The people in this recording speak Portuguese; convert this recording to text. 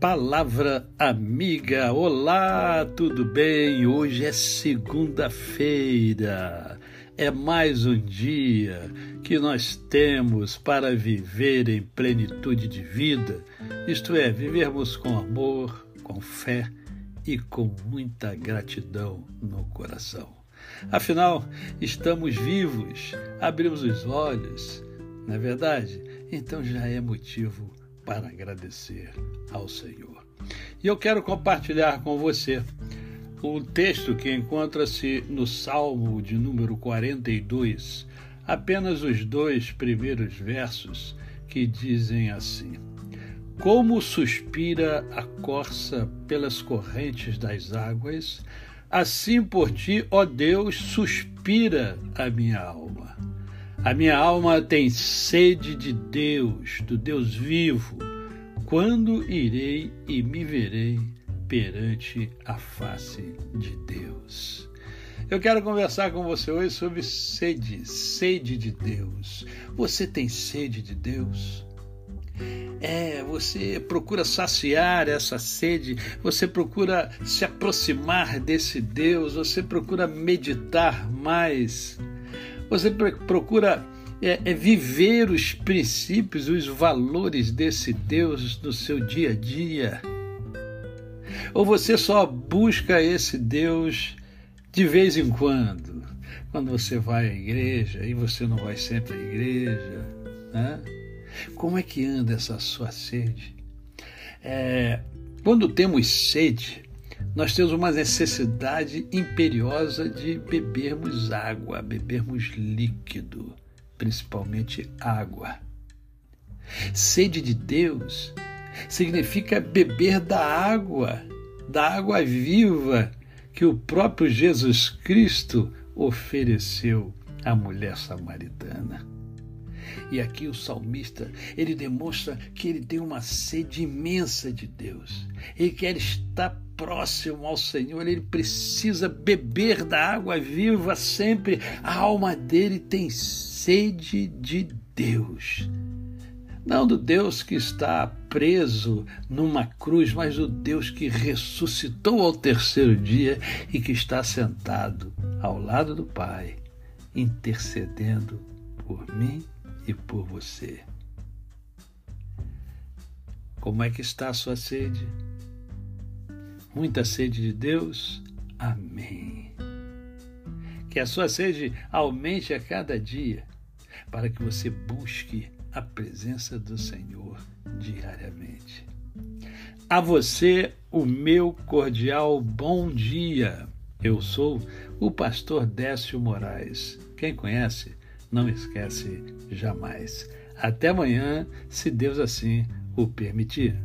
Palavra amiga, olá, tudo bem? Hoje é segunda-feira, é mais um dia que nós temos para viver em plenitude de vida, isto é, vivermos com amor, com fé e com muita gratidão no coração. Afinal, estamos vivos, abrimos os olhos, não é verdade? Então já é motivo para agradecer ao Senhor. E eu quero compartilhar com você um texto que encontra-se no Salmo de número 42, apenas os dois primeiros versos que dizem assim: Como suspira a corça pelas correntes das águas, assim por ti, ó Deus, suspira a minha alma. A minha alma tem sede de Deus, do Deus vivo. Quando irei e me verei perante a face de Deus? Eu quero conversar com você hoje sobre sede, sede de Deus. Você tem sede de Deus? É, você procura saciar essa sede, você procura se aproximar desse Deus, você procura meditar mais você procura é, é viver os princípios, os valores desse Deus no seu dia a dia? Ou você só busca esse Deus de vez em quando? Quando você vai à igreja e você não vai sempre à igreja? Né? Como é que anda essa sua sede? É, quando temos sede, nós temos uma necessidade imperiosa de bebermos água, bebermos líquido, principalmente água. Sede de Deus significa beber da água, da água viva que o próprio Jesus Cristo ofereceu à mulher samaritana. E aqui o salmista, ele demonstra que ele tem uma sede imensa de Deus. Ele quer estar próximo ao Senhor, ele precisa beber da água viva sempre. A alma dele tem sede de Deus. Não do Deus que está preso numa cruz, mas do Deus que ressuscitou ao terceiro dia e que está sentado ao lado do Pai, intercedendo por mim e por você. Como é que está a sua sede? Muita sede de Deus? Amém. Que a sua sede aumente a cada dia, para que você busque a presença do Senhor diariamente. A você, o meu cordial bom dia. Eu sou o pastor Décio Moraes. Quem conhece, não esquece jamais. Até amanhã, se Deus assim o permitir.